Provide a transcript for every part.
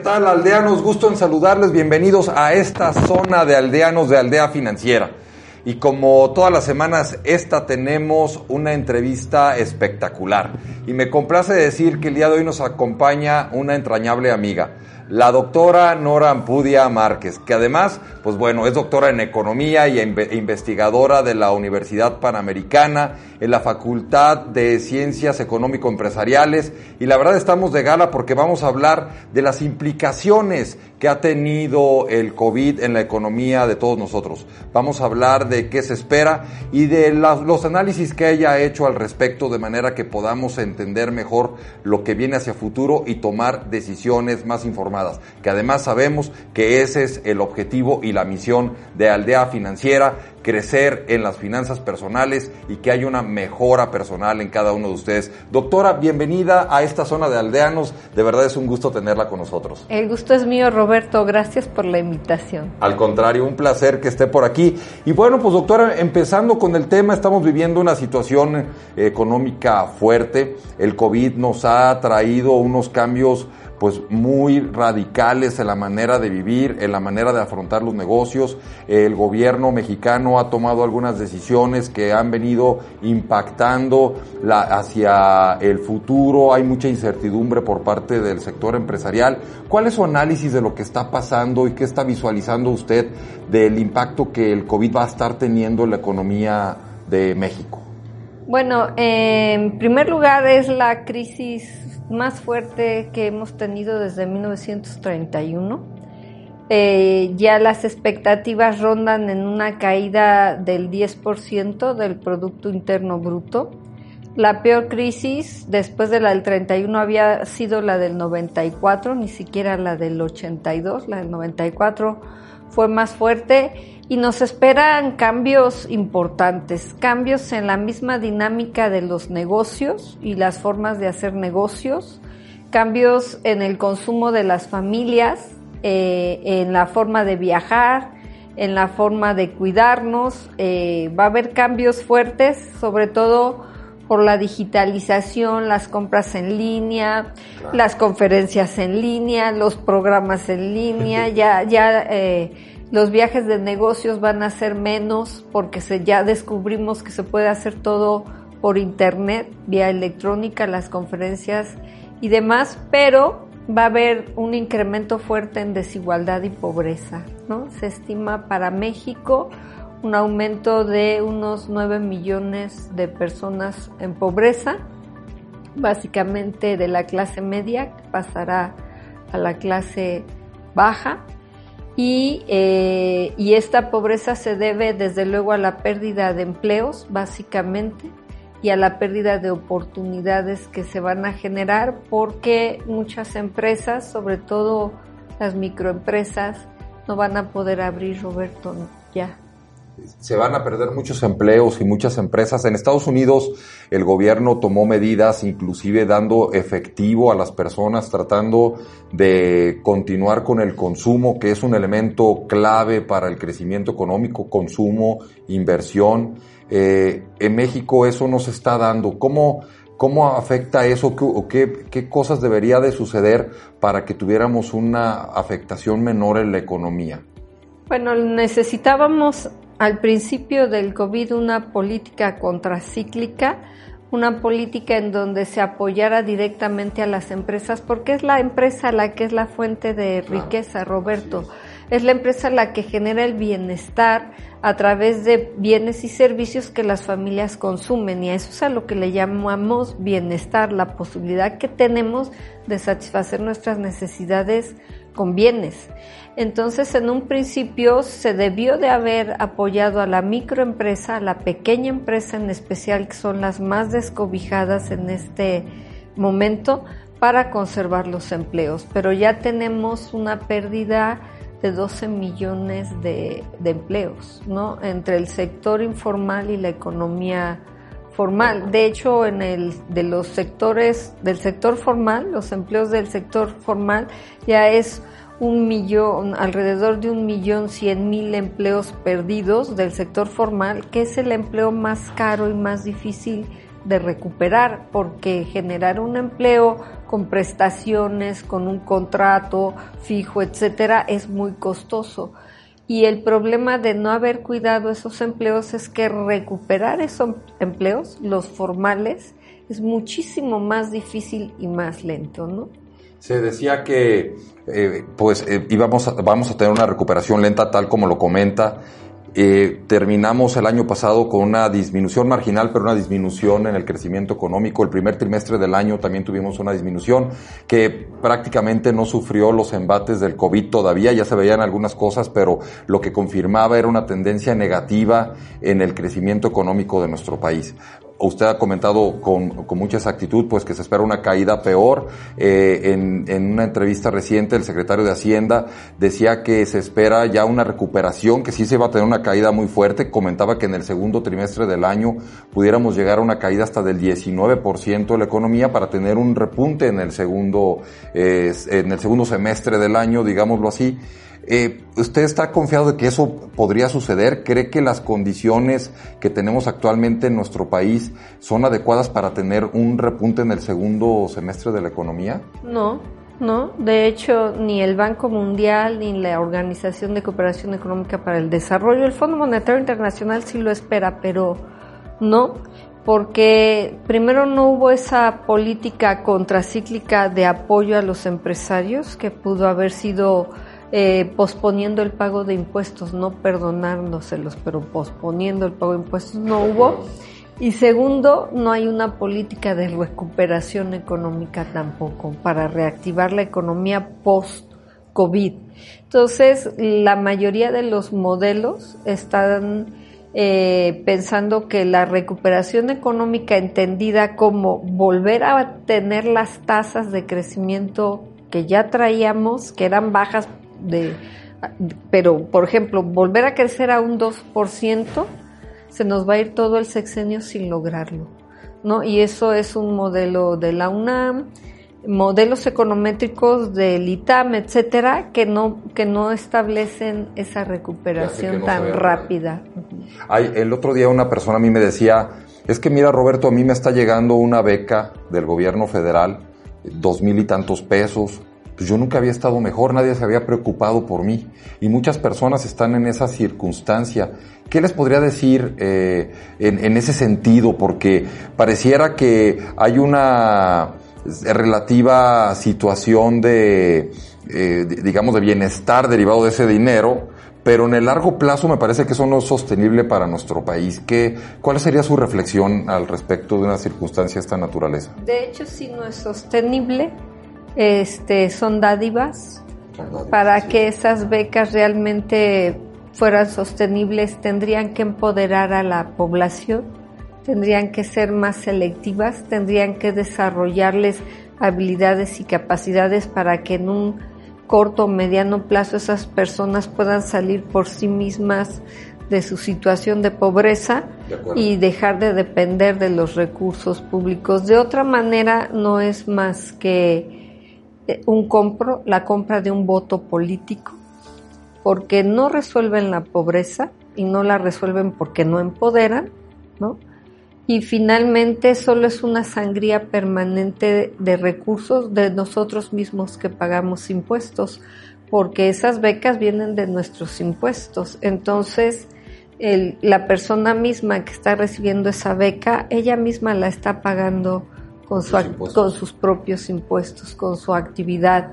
Hola, ¿qué tal aldeanos? Gusto en saludarles. Bienvenidos a esta zona de aldeanos de Aldea Financiera. Y como todas las semanas, esta tenemos una entrevista espectacular. Y me complace decir que el día de hoy nos acompaña una entrañable amiga la doctora Nora Ampudia Márquez, que además, pues bueno, es doctora en economía y investigadora de la Universidad Panamericana, en la Facultad de Ciencias Económico-Empresariales, y la verdad estamos de gala porque vamos a hablar de las implicaciones que ha tenido el COVID en la economía de todos nosotros. Vamos a hablar de qué se espera y de los análisis que ella ha hecho al respecto, de manera que podamos entender mejor lo que viene hacia futuro y tomar decisiones más informadas que además sabemos que ese es el objetivo y la misión de Aldea Financiera, crecer en las finanzas personales y que haya una mejora personal en cada uno de ustedes. Doctora, bienvenida a esta zona de aldeanos. De verdad es un gusto tenerla con nosotros. El gusto es mío, Roberto. Gracias por la invitación. Al contrario, un placer que esté por aquí. Y bueno, pues doctora, empezando con el tema, estamos viviendo una situación eh, económica fuerte. El COVID nos ha traído unos cambios pues muy radicales en la manera de vivir, en la manera de afrontar los negocios. El gobierno mexicano ha tomado algunas decisiones que han venido impactando hacia el futuro. Hay mucha incertidumbre por parte del sector empresarial. ¿Cuál es su análisis de lo que está pasando y qué está visualizando usted del impacto que el COVID va a estar teniendo en la economía de México? Bueno, en primer lugar es la crisis más fuerte que hemos tenido desde 1931. Eh, ya las expectativas rondan en una caída del 10% del Producto Interno Bruto. La peor crisis después de la del 31 había sido la del 94, ni siquiera la del 82, la del 94 fue más fuerte y nos esperan cambios importantes, cambios en la misma dinámica de los negocios y las formas de hacer negocios, cambios en el consumo de las familias, eh, en la forma de viajar, en la forma de cuidarnos. Eh, va a haber cambios fuertes, sobre todo por la digitalización, las compras en línea, las conferencias en línea, los programas en línea, ya, ya eh, los viajes de negocios van a ser menos porque se, ya descubrimos que se puede hacer todo por internet, vía electrónica, las conferencias y demás, pero va a haber un incremento fuerte en desigualdad y pobreza. ¿no? Se estima para México un aumento de unos 9 millones de personas en pobreza, básicamente de la clase media, pasará a la clase baja. Eh, y, esta pobreza se debe desde luego a la pérdida de empleos, básicamente, y a la pérdida de oportunidades que se van a generar porque muchas empresas, sobre todo las microempresas, no van a poder abrir, Roberto, ya se van a perder muchos empleos y muchas empresas. En Estados Unidos el gobierno tomó medidas, inclusive dando efectivo a las personas, tratando de continuar con el consumo, que es un elemento clave para el crecimiento económico, consumo, inversión. Eh, en México eso no se está dando. ¿Cómo, cómo afecta eso qué, qué cosas debería de suceder para que tuviéramos una afectación menor en la economía? Bueno, necesitábamos al principio del COVID una política contracíclica, una política en donde se apoyara directamente a las empresas, porque es la empresa la que es la fuente de riqueza, Roberto. Es la empresa la que genera el bienestar a través de bienes y servicios que las familias consumen y a eso es a lo que le llamamos bienestar, la posibilidad que tenemos de satisfacer nuestras necesidades con bienes. Entonces, en un principio se debió de haber apoyado a la microempresa, a la pequeña empresa en especial, que son las más descobijadas en este momento, para conservar los empleos. Pero ya tenemos una pérdida de 12 millones de, empleos, ¿no? Entre el sector informal y la economía formal. De hecho, en el de los sectores del sector formal, los empleos del sector formal ya es un millón, alrededor de un millón cien mil empleos perdidos del sector formal, que es el empleo más caro y más difícil de recuperar, porque generar un empleo con prestaciones, con un contrato fijo, etcétera, es muy costoso. Y el problema de no haber cuidado esos empleos es que recuperar esos empleos, los formales, es muchísimo más difícil y más lento, ¿no? Se decía que eh, pues eh, íbamos vamos a tener una recuperación lenta tal como lo comenta eh, terminamos el año pasado con una disminución marginal, pero una disminución en el crecimiento económico. El primer trimestre del año también tuvimos una disminución que prácticamente no sufrió los embates del COVID todavía. Ya se veían algunas cosas, pero lo que confirmaba era una tendencia negativa en el crecimiento económico de nuestro país usted ha comentado con, con, mucha exactitud pues que se espera una caída peor. Eh, en, en, una entrevista reciente el secretario de Hacienda decía que se espera ya una recuperación, que sí se va a tener una caída muy fuerte. Comentaba que en el segundo trimestre del año pudiéramos llegar a una caída hasta del 19% de la economía para tener un repunte en el segundo, eh, en el segundo semestre del año, digámoslo así. Eh, ¿Usted está confiado de que eso podría suceder? ¿Cree que las condiciones que tenemos actualmente en nuestro país son adecuadas para tener un repunte en el segundo semestre de la economía? No, no. De hecho, ni el Banco Mundial ni la Organización de Cooperación Económica para el Desarrollo, el Fondo Monetario Internacional sí lo espera, pero no, porque primero no hubo esa política contracíclica de apoyo a los empresarios que pudo haber sido eh, posponiendo el pago de impuestos, no perdonándoselos, pero posponiendo el pago de impuestos no hubo. Y segundo, no hay una política de recuperación económica tampoco para reactivar la economía post-COVID. Entonces, la mayoría de los modelos están eh, pensando que la recuperación económica entendida como volver a tener las tasas de crecimiento que ya traíamos, que eran bajas de, pero por ejemplo, volver a crecer a un 2%, se nos va a ir todo el sexenio sin lograrlo, ¿no? Y eso es un modelo de la UNAM, modelos econométricos del ITAM, etcétera, que no, que no establecen esa recuperación tan rápida. el otro día una persona a mí me decía, es que mira Roberto, a mí me está llegando una beca del gobierno federal, dos mil y tantos pesos, pues yo nunca había estado mejor, nadie se había preocupado por mí y muchas personas están en esa circunstancia. ¿Qué les podría decir eh, en, ese sentido? Porque pareciera que hay una relativa situación de, eh, digamos, de bienestar derivado de ese dinero, pero en el largo plazo me parece que eso no es sostenible para nuestro país. ¿Qué, ¿Cuál sería su reflexión al respecto de una circunstancia de esta naturaleza? De hecho, sí no es sostenible este, son dádivas para que esas becas realmente fueran sostenibles tendrían que empoderar a la población, tendrían que ser más selectivas, tendrían que desarrollarles habilidades y capacidades para que en un corto o mediano plazo esas personas puedan salir por sí mismas de su situación de pobreza y dejar de depender de los recursos públicos. De otra manera, no es más que un compro, la compra de un voto político, porque no resuelven la pobreza y no la resuelven porque no empoderan, ¿no? Y finalmente solo es una sangría permanente de recursos de nosotros mismos que pagamos impuestos, porque esas becas vienen de nuestros impuestos. Entonces, la persona misma que está recibiendo esa beca, ella misma la está pagando con, su, con sus propios impuestos, con su actividad.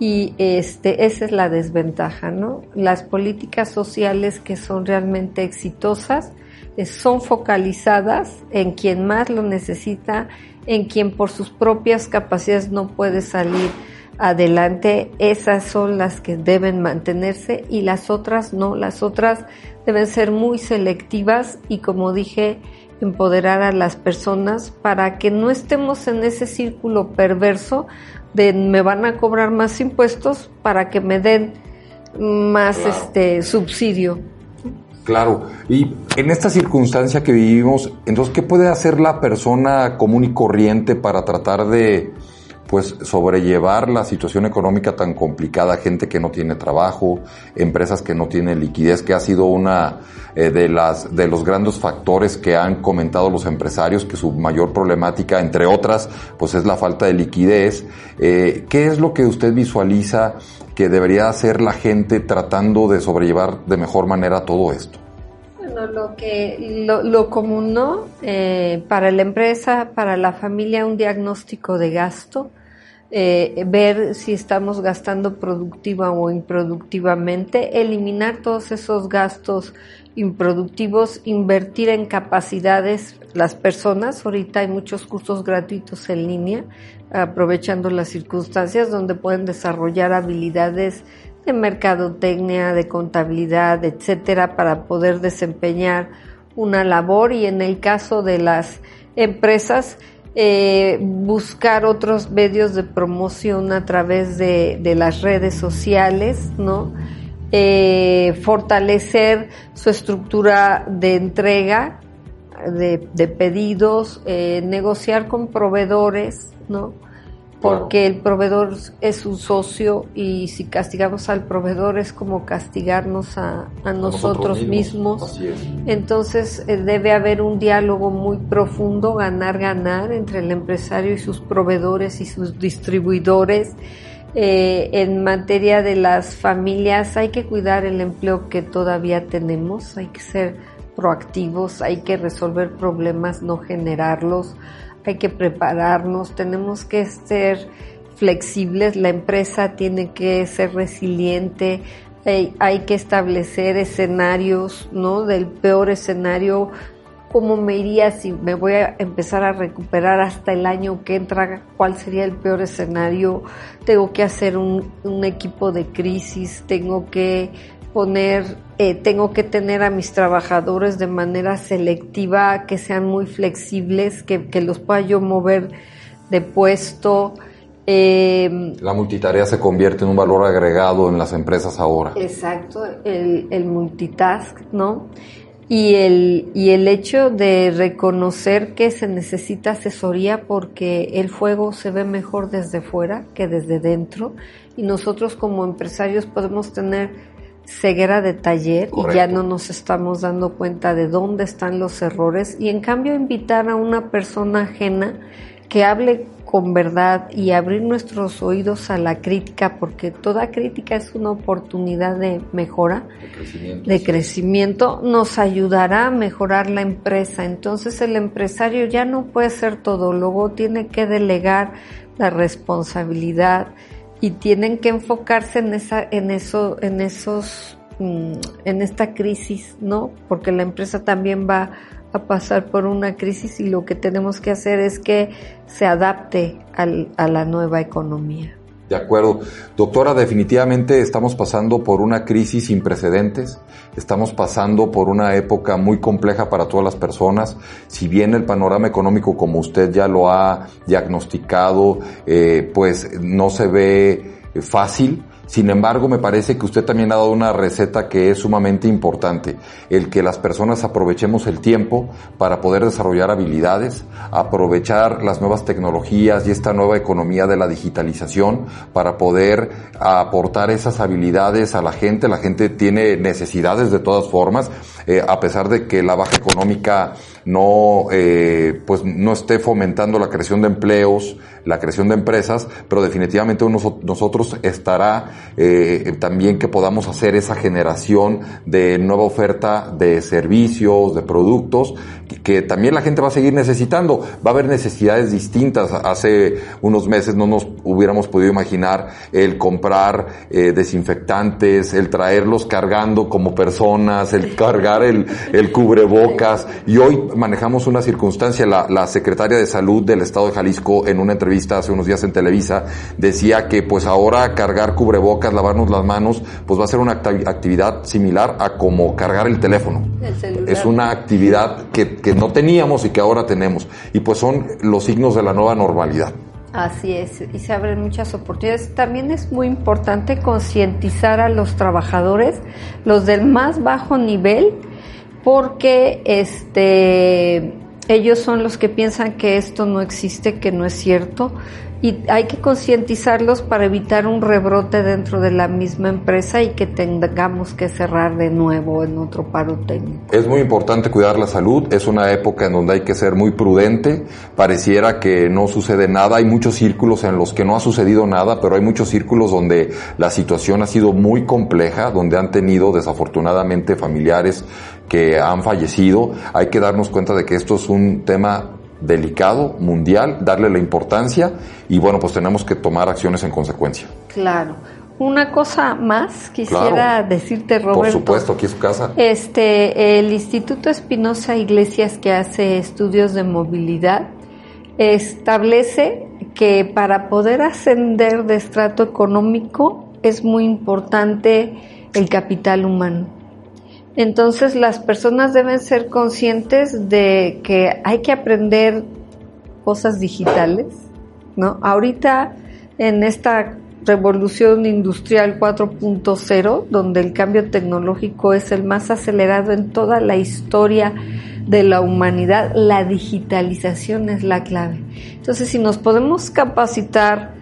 Y este, esa es la desventaja, ¿no? Las políticas sociales que son realmente exitosas eh, son focalizadas en quien más lo necesita, en quien por sus propias capacidades no puede salir adelante. Esas son las que deben mantenerse y las otras no. Las otras deben ser muy selectivas y como dije, empoderar a las personas para que no estemos en ese círculo perverso de me van a cobrar más impuestos para que me den más este subsidio. Claro, y en esta circunstancia que vivimos, entonces, ¿qué puede hacer la persona común y corriente para tratar de, pues sobrellevar la situación económica tan complicada, gente que no tiene trabajo, empresas que no tienen liquidez, que ha sido una eh, de las de los grandes factores que han comentado los empresarios que su mayor problemática, entre otras, pues es la falta de liquidez. Eh, ¿Qué es lo que usted visualiza que debería hacer la gente tratando de sobrellevar de mejor manera todo esto? Bueno, lo que lo, lo común, ¿no? Eh, para la empresa, para la familia, un diagnóstico de gasto, eh, ver si estamos gastando productiva o improductivamente, eliminar todos esos gastos improductivos, invertir en capacidades las personas. Ahorita hay muchos cursos gratuitos en línea, aprovechando las circunstancias donde pueden desarrollar habilidades de mercadotecnia, de contabilidad, etcétera, para poder desempeñar una labor y en el caso de las empresas, eh, buscar otros medios de promoción a través de, de las redes sociales, ¿no? Eh, fortalecer su estructura de entrega de, de pedidos, eh, negociar con proveedores, ¿no? Porque el proveedor es un socio y si castigamos al proveedor es como castigarnos a, nosotros, mismos. Entonces eh, debe haber un diálogo muy profundo, ganar, ganar entre el empresario y sus proveedores y sus distribuidores. Eh, en materia de las familias hay que cuidar el empleo que todavía tenemos, hay que ser proactivos, hay que resolver problemas, no generarlos hay que prepararnos, tenemos que ser flexibles, la empresa tiene que ser resiliente, hay, que establecer escenarios, ¿no? Del peor escenario, cómo me iría si me voy a empezar a recuperar hasta el año que entra, cuál sería el peor escenario, tengo que hacer un, un equipo de crisis, tengo que poner, eh, tengo que tener a mis trabajadores de manera selectiva, que sean muy flexibles, que, los pueda yo mover de puesto. Eh, la multitarea se convierte en un valor agregado en las empresas ahora. Exacto, el, el multitask, ¿no? Y el, y el hecho de reconocer que se necesita asesoría porque el fuego se ve mejor desde fuera que desde dentro y nosotros como empresarios podemos tener ceguera de taller y ya no nos estamos dando cuenta de dónde están los errores. Y en cambio invitar a una persona ajena que hable con verdad y abrir nuestros oídos a la crítica porque toda crítica es una oportunidad de mejora, de crecimiento, nos ayudará a mejorar la empresa. Entonces el empresario ya no puede ser todólogo, tiene que delegar la responsabilidad y tienen que enfocarse en esa, en eso, en esos, mm, en esta crisis, ¿no? Porque la empresa también va a pasar por una crisis y lo que tenemos que hacer es que se adapte al, a la nueva economía. De acuerdo. Doctora, definitivamente estamos pasando por una crisis sin precedentes, estamos pasando por una época muy compleja para todas las personas. Si bien el panorama económico, como usted ya lo ha diagnosticado, eh, pues no se ve fácil, sin embargo, me parece que usted también ha dado una receta que es sumamente importante, el que las personas aprovechemos el tiempo para poder desarrollar habilidades, aprovechar las nuevas tecnologías y esta nueva economía de la digitalización para poder aportar esas habilidades a la gente. La gente tiene necesidades de todas formas, eh, a pesar de que la baja económica no, eh, pues no esté fomentando la creación de empleos, la creación de empresas, pero definitivamente nosotros estará eh, también que podamos hacer esa generación de nueva oferta de servicios, de productos, que, también la gente va a seguir necesitando. Va a haber necesidades distintas. Hace unos meses no nos hubiéramos podido imaginar el comprar eh, desinfectantes, el traerlos cargando como personas, el cargar el, el cubrebocas. Y hoy manejamos una circunstancia, la secretaria de salud del estado de Jalisco en una entrevista hace unos días en Televisa decía que pues ahora cargar cubrebocas, lavarnos las manos, pues va a ser una actividad similar a como cargar el teléfono. es una actividad que, que no teníamos y que ahora tenemos. Y pues son los signos de la nueva normalidad. Así es, y se abren muchas oportunidades. También es muy importante concientizar a los trabajadores, los del más bajo nivel, porque este ellos son los que piensan que esto no existe, que no es cierto y hay que concientizarlos para evitar un rebrote dentro de la misma empresa y que tengamos que cerrar de nuevo en otro paro técnico. Es muy importante cuidar la salud, es una época en donde hay que ser muy prudente, pareciera que no sucede nada, hay muchos círculos en los que no ha sucedido nada, pero hay muchos círculos donde la situación ha sido muy compleja, donde han tenido desafortunadamente familiares que han fallecido, hay que darnos cuenta de que esto es un tema delicado, mundial, darle la importancia y bueno, pues tenemos que tomar acciones en consecuencia. Claro. Una cosa más quisiera decirte, Roberto. Por supuesto, aquí es su casa. Este, el Instituto Espinosa Iglesias que hace estudios de movilidad establece que para poder ascender de estrato económico es muy importante el capital humano. Entonces las personas deben ser conscientes de que hay que aprender cosas digitales, ¿no? Ahorita en esta revolución industrial 4.0, donde el cambio tecnológico es el más acelerado en toda la historia de la humanidad, la digitalización es la clave. Entonces, si nos podemos capacitar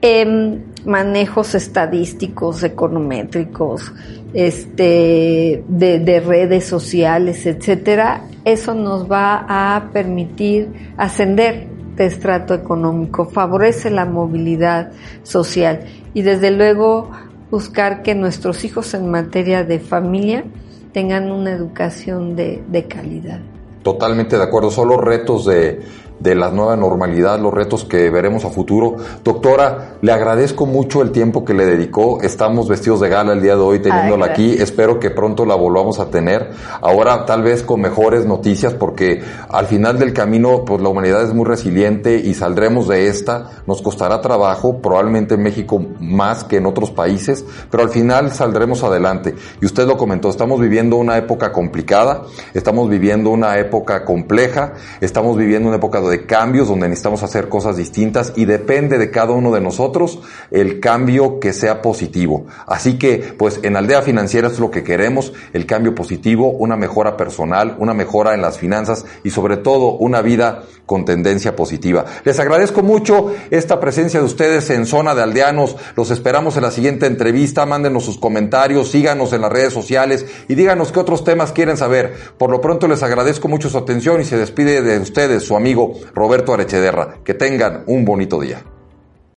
en manejos estadísticos, econométricos, este, de, redes sociales, etcétera, eso nos va a permitir ascender de estrato económico, favorece la movilidad social y desde luego buscar que nuestros hijos en materia de familia tengan una educación de, de calidad. Totalmente de acuerdo, son los retos de, de la nueva normalidad, los retos que veremos a futuro. Doctora, le agradezco mucho el tiempo que le dedicó. Estamos vestidos de gala el día de hoy teniéndola aquí. Espero que pronto la volvamos a tener. Ahora tal vez con mejores noticias porque al final del camino pues la humanidad es muy resiliente y saldremos de esta. Nos costará trabajo, probablemente en México más que en otros países, pero al final saldremos adelante. Y usted lo comentó, estamos viviendo una época complicada, estamos viviendo una época compleja, estamos viviendo una época de cambios donde necesitamos hacer cosas distintas y depende de cada uno de nosotros el cambio que sea positivo. Así que, pues en Aldea Financiera es lo que queremos, el cambio positivo, una mejora personal, una mejora en las finanzas y sobre todo una vida con tendencia positiva. Les agradezco mucho esta presencia de ustedes en Zona de Aldeanos. Los esperamos en la siguiente entrevista. Mándenos sus comentarios, síganos en las redes sociales y díganos qué otros temas quieren saber. Por lo pronto les agradezco mucho su atención y se despide de ustedes su amigo Roberto Arechederra. Que tengan un bonito día.